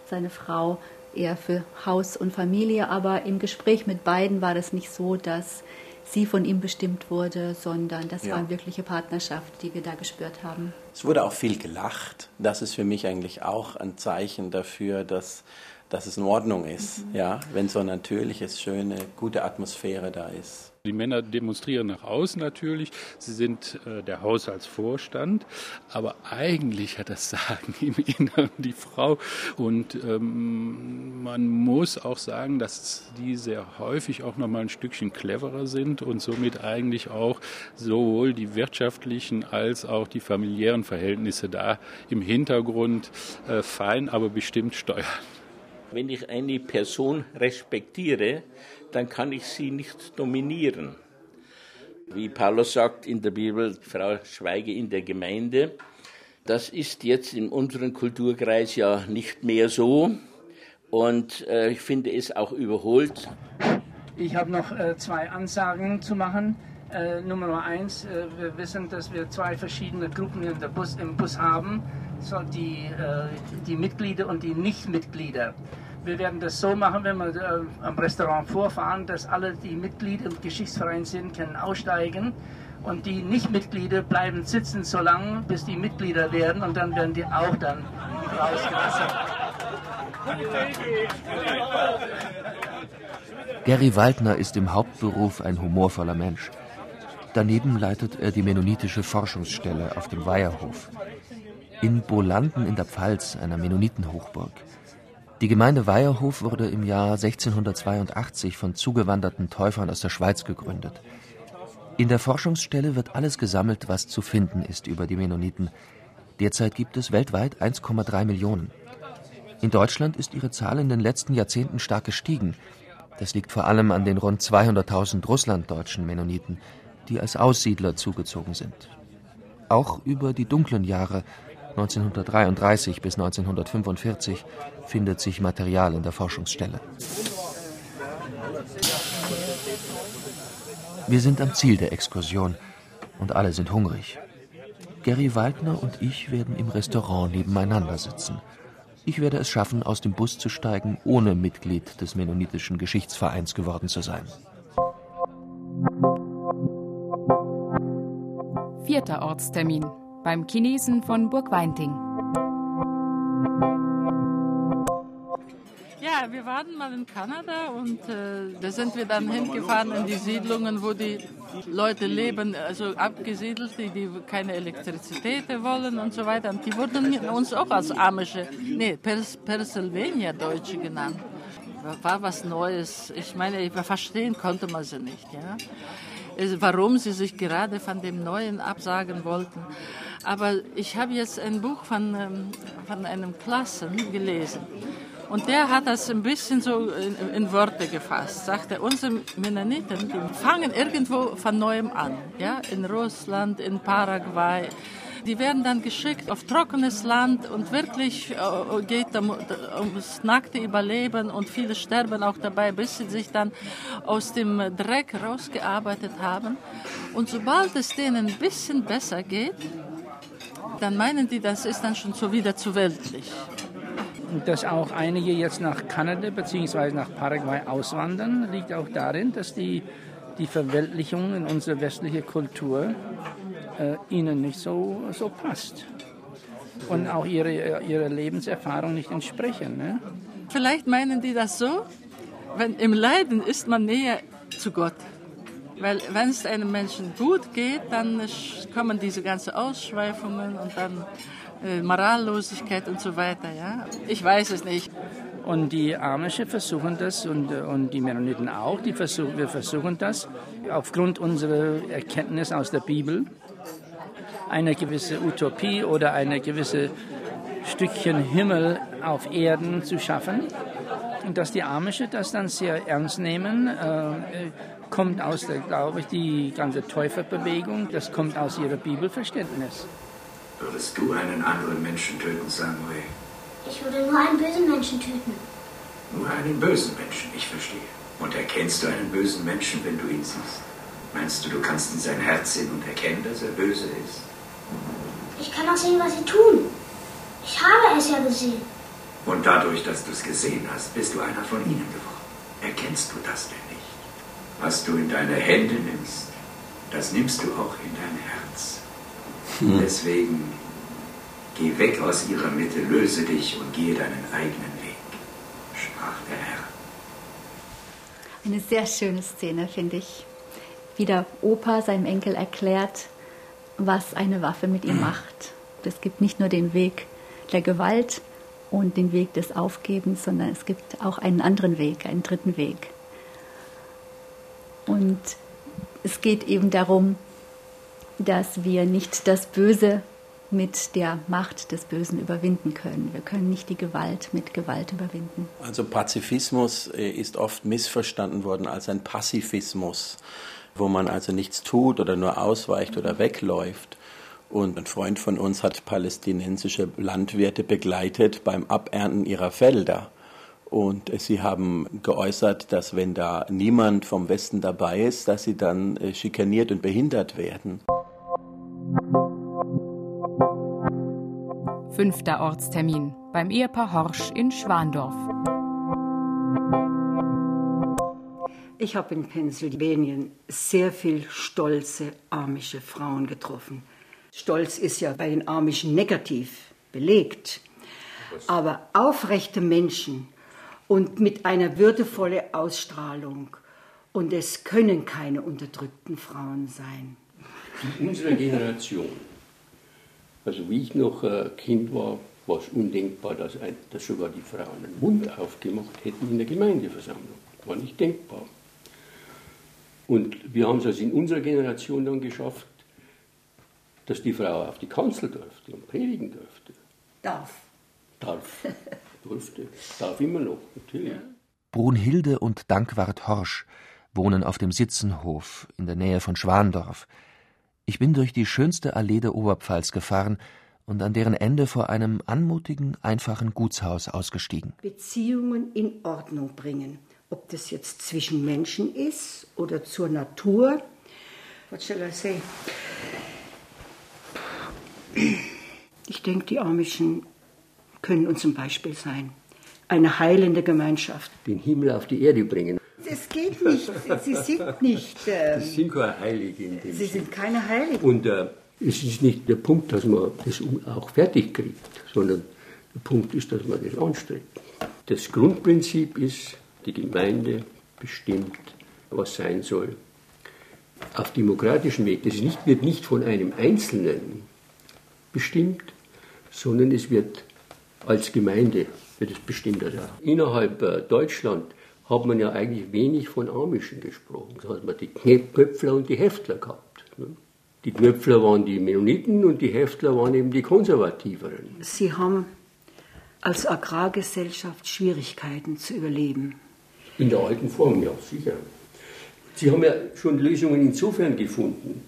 Seine Frau eher für Haus und Familie. Aber im Gespräch mit beiden war das nicht so, dass sie von ihm bestimmt wurde, sondern das Ja. war eine wirkliche Partnerschaft, die wir da gespürt haben. Es wurde auch viel gelacht. Das ist für mich eigentlich auch ein Zeichen dafür, dass dass es in Ordnung ist, mhm. ja, wenn so eine natürliche, schöne, gute Atmosphäre da ist. Die Männer demonstrieren nach außen natürlich. Sie sind äh, der Haushaltsvorstand, aber eigentlich hat das [LAUGHS] Sagen im Inneren die Frau. Und ähm, man muss auch sagen, dass die sehr häufig auch noch mal ein Stückchen cleverer sind und somit eigentlich auch sowohl die wirtschaftlichen als auch die familiären Verhältnisse da im Hintergrund äh, fein, aber bestimmt steuern. Wenn ich eine Person respektiere, dann kann ich sie nicht dominieren. Wie Paulus sagt in der Bibel, Frau schweige in der Gemeinde. Das ist jetzt in unserem Kulturkreis ja nicht mehr so und äh, ich finde es auch überholt. Ich habe noch äh, zwei Ansagen zu machen. Äh, Nummer eins, äh, wir wissen, dass wir zwei verschiedene Gruppen Bus, im Bus haben, die, äh, die Mitglieder und die Nichtmitglieder. Wir werden das so machen, wenn wir äh, am Restaurant vorfahren, dass alle, die Mitglieder im Geschichtsverein sind, können aussteigen und die Nichtmitglieder bleiben sitzen so lange, bis die Mitglieder werden und dann werden die auch dann rausgelassen. Gary Waldner ist im Hauptberuf ein humorvoller Mensch. Daneben leitet er die mennonitische Forschungsstelle auf dem Weiherhof. In Bolanden in der Pfalz, einer Mennonitenhochburg. Die Gemeinde Weierhof wurde im Jahr 1682 von zugewanderten Täufern aus der Schweiz gegründet. In der Forschungsstelle wird alles gesammelt, was zu finden ist über die Mennoniten. Derzeit gibt es weltweit 1,3 Millionen. In Deutschland ist ihre Zahl in den letzten Jahrzehnten stark gestiegen. Das liegt vor allem an den rund 200.000 russlanddeutschen Mennoniten, die als Aussiedler zugezogen sind. Auch über die dunklen Jahre 1933 bis 1945 findet sich Material in der Forschungsstelle. Wir sind am Ziel der Exkursion und alle sind hungrig. Gary Waldner und ich werden im Restaurant nebeneinander sitzen. Ich werde es schaffen, aus dem Bus zu steigen, ohne Mitglied des Mennonitischen Geschichtsvereins geworden zu sein. Vierter Ortstermin beim Chinesen von Burg Weinting. Ja, wir waren mal in Kanada und äh, da sind wir dann hingefahren in die Siedlungen, wo die Leute leben, also abgesiedelt, die, die keine Elektrizität wollen und so weiter. Und die wurden uns auch als Amische, nee, Pers Pennsylvania-Deutsche genannt. War was Neues. Ich meine, verstehen konnte man sie nicht, ja. Warum sie sich gerade von dem Neuen absagen wollten. Aber ich habe jetzt ein Buch von, ähm, von einem Klassen gelesen. Und der hat das ein bisschen so in, in Worte gefasst. Sagte, unsere Mennoniten, die fangen irgendwo von neuem an. Ja? In Russland, in Paraguay. Die werden dann geschickt auf trockenes Land und wirklich äh, geht um, ums nackte Überleben und viele sterben auch dabei, bis sie sich dann aus dem Dreck rausgearbeitet haben. Und sobald es denen ein bisschen besser geht, dann meinen die, das ist dann schon so wieder zu weltlich. Dass auch einige jetzt nach Kanada bzw. nach Paraguay auswandern, liegt auch darin, dass die, die Verweltlichung in unsere westliche Kultur äh, ihnen nicht so, so passt. Und auch ihre, ihre Lebenserfahrung nicht entsprechen. Ne? Vielleicht meinen die das so, wenn im Leiden ist man näher zu Gott. Weil wenn es einem Menschen gut geht, dann kommen diese ganzen Ausschweifungen und dann äh, Morallosigkeit und so weiter. Ja? Ich weiß es nicht. Und die Amische versuchen das und, und die Mennoniten auch. Die versuchen, wir versuchen das aufgrund unserer Erkenntnis aus der Bibel, eine gewisse Utopie oder eine gewisse Stückchen Himmel auf Erden zu schaffen. Und dass die Amische das dann sehr ernst nehmen, äh, kommt aus der, glaube ich, die ganze Täuferbewegung, das kommt aus ihrer Bibelverständnis. Würdest du einen anderen Menschen töten, Samuel? Ich würde nur einen bösen Menschen töten. Nur einen bösen Menschen, ich verstehe. Und erkennst du einen bösen Menschen, wenn du ihn siehst? Meinst du, du kannst in sein Herz sehen und erkennen, dass er böse ist? Ich kann auch sehen, was sie tun. Ich habe es ja gesehen. Und dadurch, dass du es gesehen hast, bist du einer von ihnen geworden. Erkennst du das denn? Was du in deine Hände nimmst, das nimmst du auch in dein Herz. Hm. Deswegen geh weg aus ihrer Mitte, löse dich und gehe deinen eigenen Weg. Eine sehr schöne Szene, finde ich. Wie der Opa seinem Enkel erklärt, was eine Waffe mit ihm macht. Es gibt nicht nur den Weg der Gewalt und den Weg des Aufgebens, sondern es gibt auch einen anderen Weg, einen dritten Weg. Und es geht eben darum, dass wir nicht das Böse mit der Macht des Bösen überwinden können. Wir können nicht die Gewalt mit Gewalt überwinden. Also Pazifismus äh, ist oft missverstanden worden als ein Pazifismus, wo man also nichts tut oder nur ausweicht oder wegläuft. Und ein Freund von uns hat palästinensische Landwirte begleitet beim Abernten ihrer Felder. Und sie haben geäußert, dass wenn da niemand vom Westen dabei ist, dass sie dann äh, schikaniert und behindert werden. Fünfter Ortstermin beim Ehepaar Horsch in Schwandorf. Ich habe in Pennsylvanien sehr viel stolze amische Frauen getroffen. Stolz ist ja bei den Amischen negativ belegt. Aber aufrechte Menschen und mit einer würdevollen Ausstrahlung. Und es können keine unterdrückten Frauen sein. In unserer Generation also wie ich noch äh, Kind war, war es undenkbar, dass, ein, dass sogar die Frauen einen Mund aufgemacht hätten in der Gemeindeversammlung. War nicht denkbar. Und wir haben es also in unserer Generation dann geschafft, dass die Frau auf die Kanzel durfte und predigen durfte. Darf. Darf. [LAUGHS] durfte. Darf immer noch, natürlich. Brunhilde und Dankwart Horsch wohnen auf dem Sitzenhof in der Nähe von Schwandorf. Ich bin durch die schönste Allee der Oberpfalz gefahren und an deren Ende vor einem anmutigen, einfachen Gutshaus ausgestiegen. Beziehungen in Ordnung bringen. Ob das jetzt zwischen Menschen ist oder zur Natur. What shall I say? Ich denke, die Amischen können uns ein Beispiel sein. Eine heilende Gemeinschaft. Den Himmel auf die Erde bringen. Es geht nicht. Sie sind nicht. [LAUGHS] Äh, das sind keine Heilige in dem Sie sind keine Heiligen. Und äh, es ist nicht der Punkt, dass man das auch fertig kriegt, sondern der Punkt ist, dass man das anstrebt. Das Grundprinzip ist, die Gemeinde bestimmt, was sein soll. Auf demokratischem Weg. Das nicht, wird nicht von einem Einzelnen bestimmt, sondern es wird als Gemeinde wird es bestimmt. Also innerhalb äh, Deutschland hat man ja eigentlich wenig von Amischen gesprochen. Da hat man die Knöpfler und die Heftler gehabt. Ne? Die Knöpfler waren die Mennoniten und die Heftler waren eben die Konservativeren. Sie haben als Agrargesellschaft Schwierigkeiten zu überleben. In der alten Form, ja, sicher. Sie haben ja schon Lösungen insofern gefunden.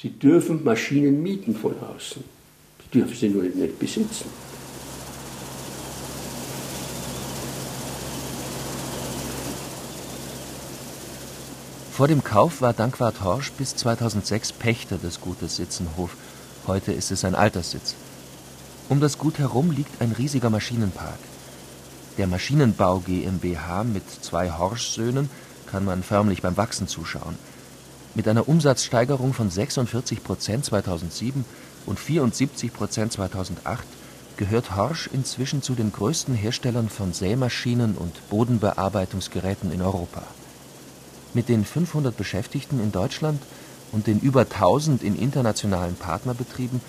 Sie dürfen Maschinen mieten von außen. Sie dürfen sie nur nicht besitzen. Vor dem Kauf war Dankwart Horsch bis 2006 Pächter des Gutes Sitzenhof. Heute ist es ein Alterssitz. Um das Gut herum liegt ein riesiger Maschinenpark. Der Maschinenbau GmbH mit zwei Horsch-Söhnen kann man förmlich beim Wachsen zuschauen. Mit einer Umsatzsteigerung von 46 Prozent 2007 und 74 Prozent 2008 gehört Horsch inzwischen zu den größten Herstellern von Sämaschinen und Bodenbearbeitungsgeräten in Europa. Mit den 500 Beschäftigten in Deutschland und den über 1000 in internationalen Partnerbetrieben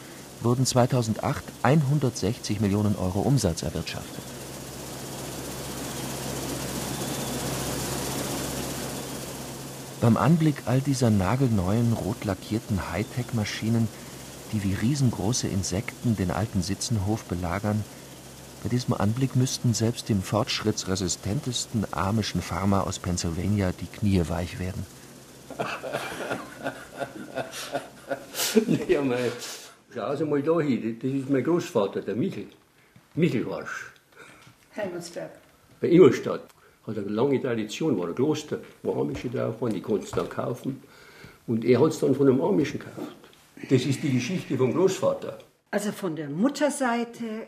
wurden 2008 160 Millionen Euro Umsatz erwirtschaftet. Beim Anblick all dieser nagelneuen, rot lackierten Hightech-Maschinen, die wie riesengroße Insekten den alten Sitzenhof belagern, bei diesem Anblick müssten selbst dem fortschrittsresistentesten amischen Farmer aus Pennsylvania die Knie weich werden. [LAUGHS] naja, mein, schau mal da hin, das ist mein Großvater, der Michel. Michel Warsch. Helmutsberg. Bei Ingolstadt. Hat eine lange Tradition, war ein Kloster, wo Amische drauf waren, die konntest du dann kaufen. Und er hat es dann von einem Amischen gekauft. Das ist die Geschichte vom Großvater. Also von der Mutterseite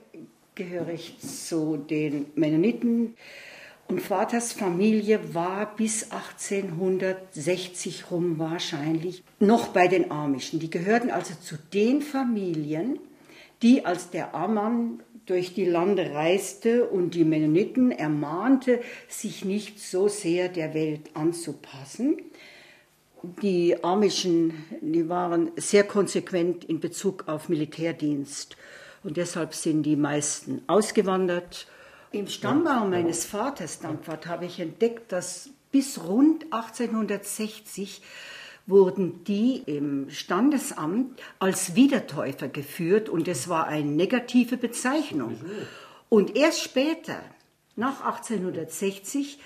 gehöre ich zu den Mennoniten. Und Vaters Familie war bis 1860 rum wahrscheinlich noch bei den Amischen. Die gehörten also zu den Familien, die als der Ammann durch die Lande reiste und die Mennoniten ermahnte, sich nicht so sehr der Welt anzupassen. Die Amischen, die waren sehr konsequent in Bezug auf Militärdienst und deshalb sind die meisten ausgewandert. Im Stammbaum meines Vaters, Dampfert, habe ich entdeckt, dass bis rund 1860 wurden die im Standesamt als Wiedertäufer geführt und es war eine negative Bezeichnung. Und erst später, nach 1860,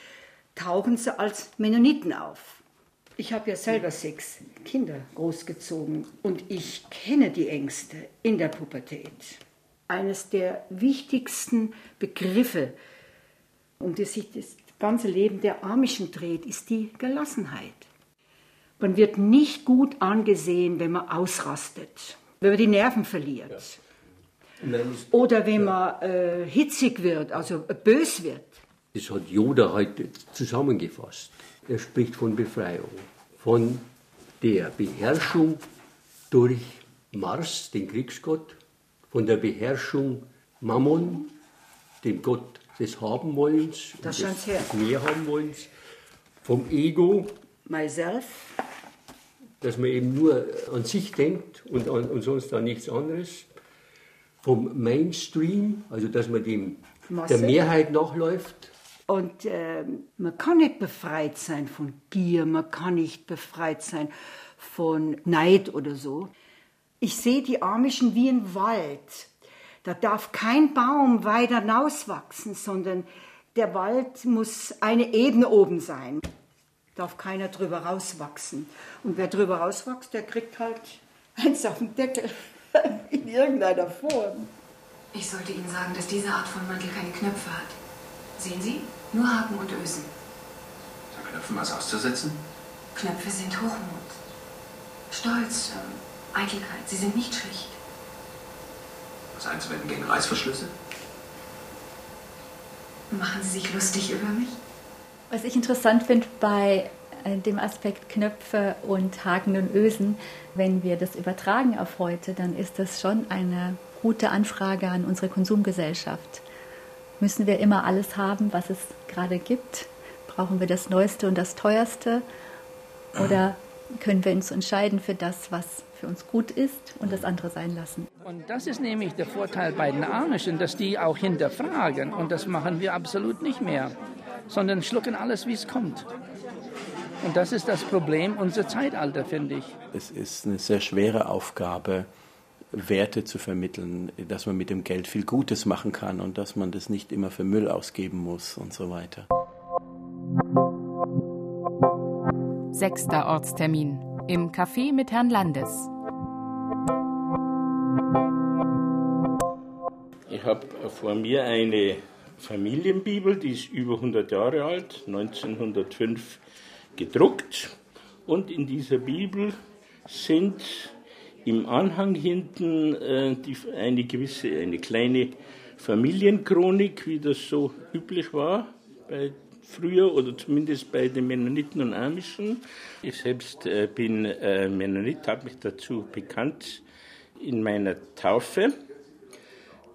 tauchen sie als Mennoniten auf. Ich habe ja selber sechs Kinder großgezogen und ich kenne die Ängste in der Pubertät. Eines der wichtigsten Begriffe, um die sich das ganze Leben der Amischen dreht, ist die Gelassenheit. Man wird nicht gut angesehen, wenn man ausrastet, wenn man die Nerven verliert. Ja. Oder wenn man äh, hitzig wird, also äh, bös wird. Das hat Yoda heute zusammengefasst. Er spricht von Befreiung, von der Beherrschung durch Mars, den Kriegsgott, von der Beherrschung Mammon, dem Gott des Habenwollens, das des, des Mehrhabenwollens, vom Ego, myself, dass man eben nur an sich denkt und, an, und sonst an nichts anderes. Vom Mainstream, also dass man dem, der Mehrheit nachläuft. Und äh, man kann nicht befreit sein von Gier, man kann nicht befreit sein von Neid oder so. Ich sehe die Amischen wie ein Wald. Da darf kein Baum weiter hinauswachsen, sondern der Wald muss eine Ebene oben sein darf keiner drüber rauswachsen. Und wer drüber rauswächst, der kriegt halt eins auf den Deckel [LAUGHS] in irgendeiner Form. Ich sollte Ihnen sagen, dass diese Art von Mantel keine Knöpfe hat. Sehen Sie? Nur Haken und Ösen. Sind Knöpfen was auszusetzen? Knöpfe sind Hochmut. Stolz, ähm, Eitelkeit. Sie sind nicht schlicht. Was einzuwenden gegen Reißverschlüsse? Machen Sie sich lustig über mich? Was ich interessant finde bei äh, dem Aspekt Knöpfe und Haken und Ösen, wenn wir das übertragen auf heute, dann ist das schon eine gute Anfrage an unsere Konsumgesellschaft. Müssen wir immer alles haben, was es gerade gibt? Brauchen wir das Neueste und das Teuerste? Oder können wir uns entscheiden für das, was für uns gut ist und das andere sein lassen? Und das ist nämlich der Vorteil bei den Amischen, dass die auch hinterfragen. Und das machen wir absolut nicht mehr sondern schlucken alles, wie es kommt. Und das ist das Problem unser Zeitalter, finde ich. Es ist eine sehr schwere Aufgabe, Werte zu vermitteln, dass man mit dem Geld viel Gutes machen kann und dass man das nicht immer für Müll ausgeben muss und so weiter. Sechster Ortstermin im Café mit Herrn Landes. Ich habe vor mir eine Familienbibel, die ist über 100 Jahre alt, 1905 gedruckt. Und in dieser Bibel sind im Anhang hinten äh, die, eine gewisse, eine kleine Familienchronik, wie das so üblich war bei früher oder zumindest bei den Mennoniten und Amischen. Ich selbst äh, bin äh, Mennonit, habe mich dazu bekannt in meiner Taufe.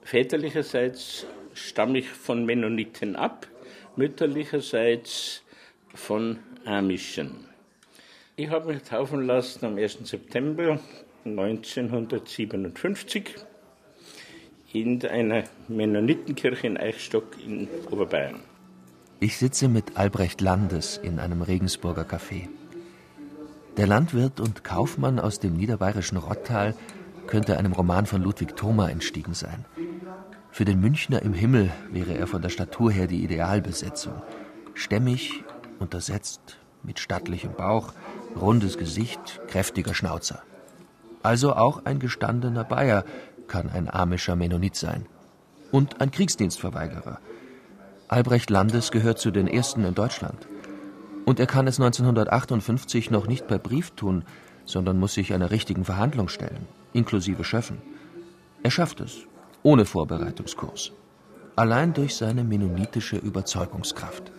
Väterlicherseits stamme ich von Mennoniten ab, mütterlicherseits von Amischen. Ich habe mich taufen lassen am 1. September 1957 in einer Mennonitenkirche in Eichstock in Oberbayern. Ich sitze mit Albrecht Landes in einem Regensburger Café. Der Landwirt und Kaufmann aus dem niederbayerischen Rottal könnte einem Roman von Ludwig Thoma entstiegen sein. Für den Münchner im Himmel wäre er von der Statur her die Idealbesetzung. Stämmig, untersetzt, mit stattlichem Bauch, rundes Gesicht, kräftiger Schnauzer. Also auch ein gestandener Bayer kann ein amischer Mennonit sein. Und ein Kriegsdienstverweigerer. Albrecht Landes gehört zu den ersten in Deutschland. Und er kann es 1958 noch nicht per Brief tun, sondern muss sich einer richtigen Verhandlung stellen, inklusive Schöffen. Er schafft es ohne Vorbereitungskurs. Allein durch seine mennonitische Überzeugungskraft.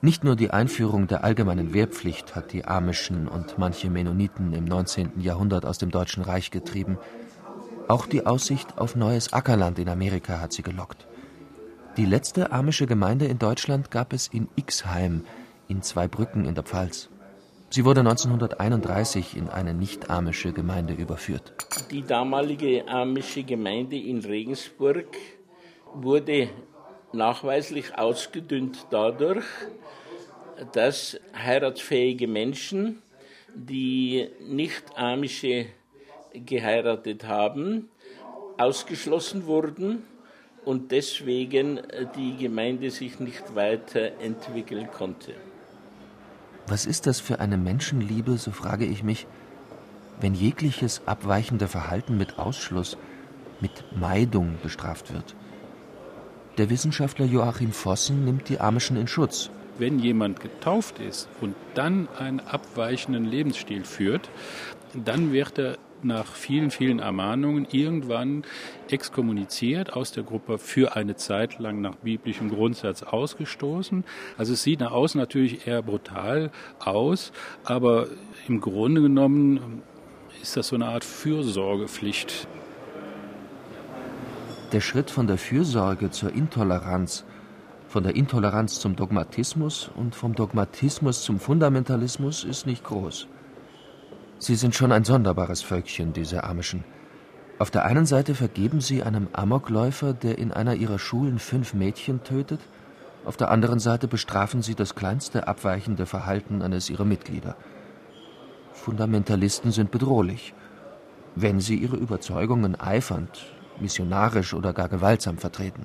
Nicht nur die Einführung der allgemeinen Wehrpflicht hat die Amischen und manche Mennoniten im 19. Jahrhundert aus dem Deutschen Reich getrieben. Auch die Aussicht auf neues Ackerland in Amerika hat sie gelockt. Die letzte amische Gemeinde in Deutschland gab es in Ixheim in Zweibrücken in der Pfalz. Sie wurde 1931 in eine nicht-amische Gemeinde überführt. Die damalige amische Gemeinde in Regensburg wurde nachweislich ausgedünnt dadurch, dass heiratsfähige Menschen, die nicht amische geheiratet haben, ausgeschlossen wurden und deswegen die Gemeinde sich nicht weiterentwickeln konnte. Was ist das für eine Menschenliebe, so frage ich mich, wenn jegliches abweichende Verhalten mit Ausschluss, mit Meidung bestraft wird? Der Wissenschaftler Joachim Vossen nimmt die Amischen in Schutz. Wenn jemand getauft ist und dann einen abweichenden Lebensstil führt, dann wird er nach vielen, vielen Ermahnungen irgendwann exkommuniziert aus der Gruppe für eine Zeit lang nach biblischem Grundsatz ausgestoßen. Also es sieht nach außen natürlich eher brutal aus, aber im Grunde genommen ist das so eine Art Fürsorgepflicht. Der Schritt von der Fürsorge zur Intoleranz, von der Intoleranz zum Dogmatismus und vom Dogmatismus zum Fundamentalismus ist nicht groß. Sie sind schon ein sonderbares Völkchen, diese Amischen. Auf der einen Seite vergeben sie einem Amokläufer, der in einer ihrer Schulen fünf Mädchen tötet, auf der anderen Seite bestrafen sie das kleinste abweichende Verhalten eines ihrer Mitglieder. Fundamentalisten sind bedrohlich, wenn sie ihre Überzeugungen eifernd, missionarisch oder gar gewaltsam vertreten.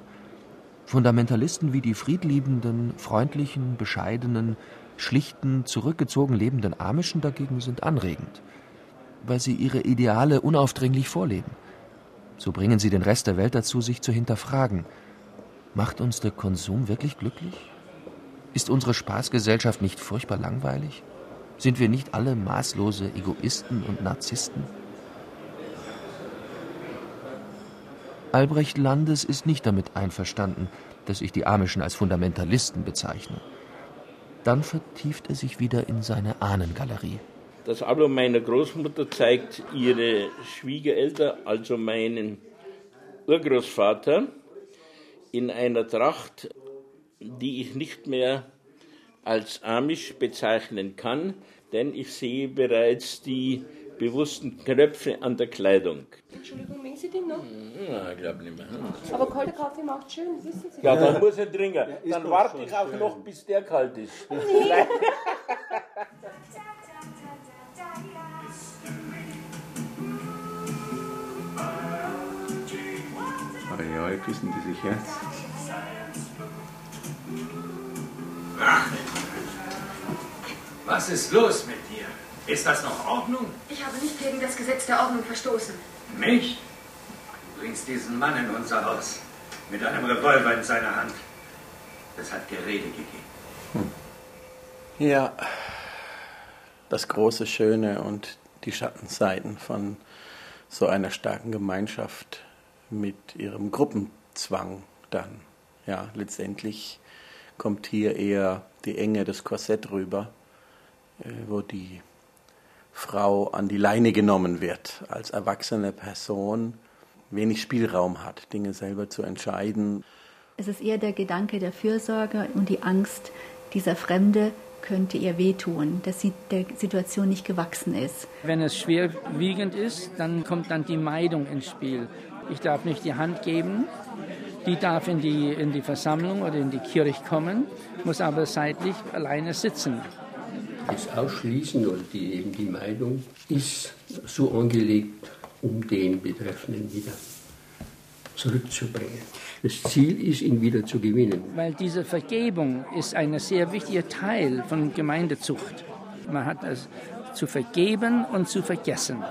Fundamentalisten wie die friedliebenden, freundlichen, bescheidenen, schlichten, zurückgezogen lebenden Amischen dagegen sind anregend, weil sie ihre Ideale unaufdringlich vorleben. So bringen sie den Rest der Welt dazu, sich zu hinterfragen. Macht uns der Konsum wirklich glücklich? Ist unsere Spaßgesellschaft nicht furchtbar langweilig? Sind wir nicht alle maßlose Egoisten und Narzissten? Albrecht Landes ist nicht damit einverstanden, dass ich die Amischen als Fundamentalisten bezeichne. Dann vertieft er sich wieder in seine Ahnengalerie. Das Album meiner Großmutter zeigt ihre Schwiegereltern, also meinen Urgroßvater, in einer Tracht, die ich nicht mehr als Amish bezeichnen kann, denn ich sehe bereits die bewussten Knöpfe an der Kleidung. Entschuldigung, mögen Sie den noch? Ja, ich glaube nicht mehr. Aber kalter Kaffee macht schön, wissen Sie. Ja, dann muss er trinken. Dann warte ich auch noch, bis der kalt ist. Nee. Areal küssen [LAUGHS] die sich Herz. Was ist los mit dir? Ist das noch Ordnung? Ich habe nicht gegen das Gesetz der Ordnung verstoßen. Nicht? Du bringst diesen Mann in unser Haus mit einem Revolver in seiner Hand. Es hat Gerede gegeben. Ja, das große Schöne und die Schattenseiten von so einer starken Gemeinschaft mit ihrem Gruppenzwang dann. Ja, letztendlich kommt hier eher die Enge des Korsett rüber, äh, wo die Frau an die Leine genommen wird, als erwachsene Person wenig Spielraum hat, Dinge selber zu entscheiden. Es ist eher der Gedanke der Fürsorge und die Angst, dieser Fremde könnte ihr wehtun, dass sie der Situation nicht gewachsen ist. Wenn es schwerwiegend ist, dann kommt dann die Meidung ins Spiel. Ich darf nicht die Hand geben, die darf in die, in die Versammlung oder in die Kirche kommen, muss aber seitlich alleine sitzen. Das Ausschließen oder die, eben die Meinung ist so angelegt, um den Betreffenden wieder zurückzubringen. Das Ziel ist, ihn wieder zu gewinnen. Weil diese Vergebung ist ein sehr wichtiger Teil von Gemeindezucht. Man hat es zu vergeben und zu vergessen.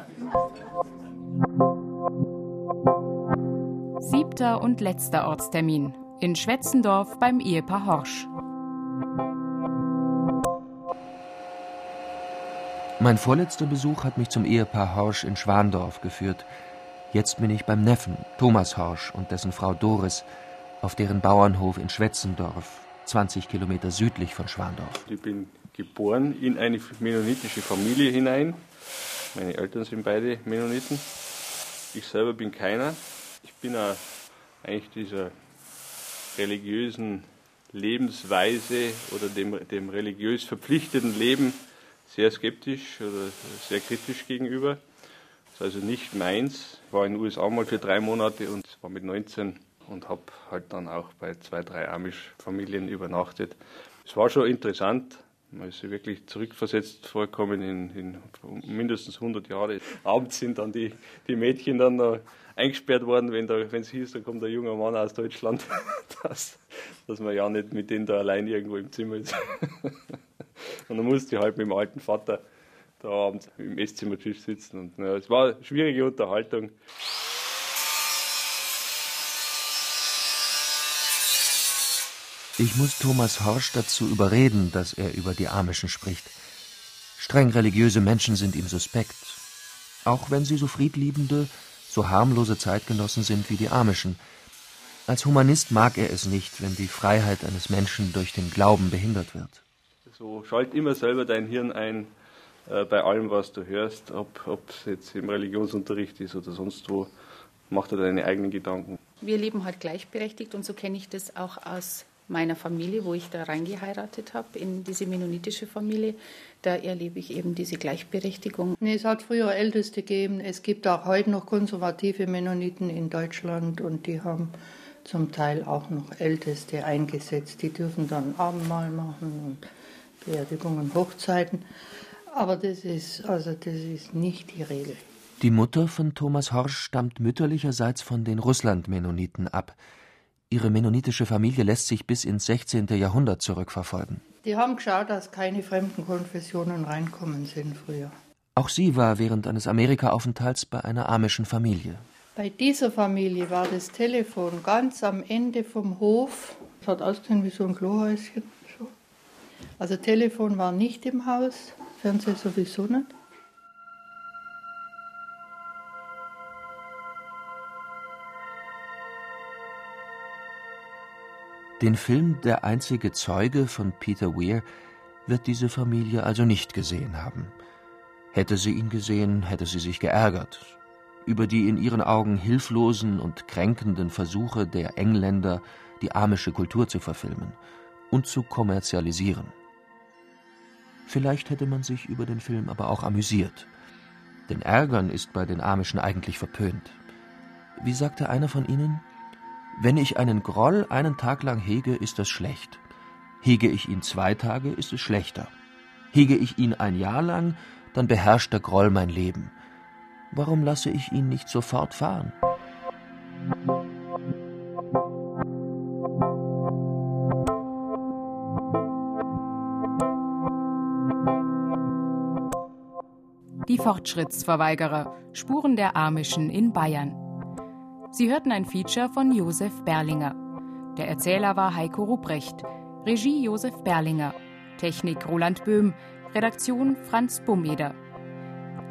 Siebter und letzter Ortstermin in Schwetzendorf beim Ehepaar Horsch. Mein vorletzter Besuch hat mich zum Ehepaar Horsch in Schwandorf geführt. Jetzt bin ich beim Neffen, Thomas Horsch und dessen Frau Doris, auf deren Bauernhof in Schwetzendorf, 20 Kilometer südlich von Schwandorf. Ich bin geboren in eine mennonitische Familie hinein. Meine Eltern sind beide Mennoniten. Ich selber bin keiner. Ich bin eigentlich dieser religiösen Lebensweise oder dem, dem religiös verpflichteten Leben sehr skeptisch oder sehr kritisch gegenüber. Das ist also nicht meins. Ich war in den USA mal für drei Monate und war mit 19 und habe halt dann auch bei zwei, drei Amish-Familien übernachtet. Es war schon interessant. Man ist wirklich zurückversetzt vorkommen in, in, mindestens 100 Jahre. Abends sind dann die, die Mädchen dann noch eingesperrt worden, wenn es hieß, da kommt ein junger Mann aus Deutschland, [LAUGHS] dass, dass man ja nicht mit denen da allein irgendwo im Zimmer ist. [LAUGHS] Und dann musste ich halt mit dem alten Vater da abends im Esszimmertisch sitzen. Und ja, es war eine schwierige Unterhaltung. Ich muss Thomas Horsch dazu überreden, dass er über die Amischen spricht. Streng religiöse Menschen sind ihm suspekt. Auch wenn sie so friedliebende, so harmlose Zeitgenossen sind wie die Amischen. Als Humanist mag er es nicht, wenn die Freiheit eines Menschen durch den Glauben behindert wird. So schalt immer selber dein Hirn ein äh, bei allem, was du hörst, ob es jetzt im Religionsunterricht ist oder sonst wo. Mach dir deine eigenen Gedanken. Wir leben halt gleichberechtigt und so kenne ich das auch aus meiner Familie, wo ich da reingeheiratet habe, in diese mennonitische Familie. Da erlebe ich eben diese Gleichberechtigung. Nee, es hat früher Älteste gegeben. Es gibt auch heute noch konservative Mennoniten in Deutschland und die haben zum Teil auch noch Älteste eingesetzt. Die dürfen dann Abendmahl machen und Beerdigungen, Hochzeiten. Aber das ist, also das ist nicht die Regel. Die Mutter von Thomas Horsch stammt mütterlicherseits von den Russland-Mennoniten ab. Ihre mennonitische Familie lässt sich bis ins 16. Jahrhundert zurückverfolgen. Die haben geschaut, dass keine fremden Konfessionen reinkommen sind früher. Auch sie war während eines Amerika-Aufenthalts bei einer amischen Familie. Bei dieser Familie war das Telefon ganz am Ende vom Hof. Es hat ausgesehen wie so ein Klohäuschen. Also Telefon war nicht im Haus, Fernseher sowieso nicht. Den Film Der einzige Zeuge von Peter Weir wird diese Familie also nicht gesehen haben. Hätte sie ihn gesehen, hätte sie sich geärgert über die in ihren Augen hilflosen und kränkenden Versuche der Engländer, die amische Kultur zu verfilmen und zu kommerzialisieren. Vielleicht hätte man sich über den Film aber auch amüsiert. Denn Ärgern ist bei den Amischen eigentlich verpönt. Wie sagte einer von ihnen? Wenn ich einen Groll einen Tag lang hege, ist das schlecht. Hege ich ihn zwei Tage, ist es schlechter. Hege ich ihn ein Jahr lang, dann beherrscht der Groll mein Leben. Warum lasse ich ihn nicht sofort fahren? Fortschrittsverweigerer Spuren der Amischen in Bayern. Sie hörten ein Feature von Josef Berlinger. Der Erzähler war Heiko Ruprecht, Regie Josef Berlinger, Technik Roland Böhm, Redaktion Franz Bumeder.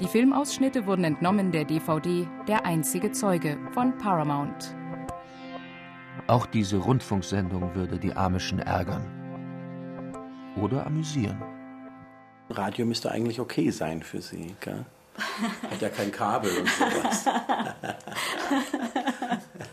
Die Filmausschnitte wurden entnommen der DVD Der einzige Zeuge von Paramount. Auch diese Rundfunksendung würde die Amischen ärgern. Oder amüsieren. Radio müsste eigentlich okay sein für Sie, gell? Hat ja kein Kabel und sowas. [LAUGHS]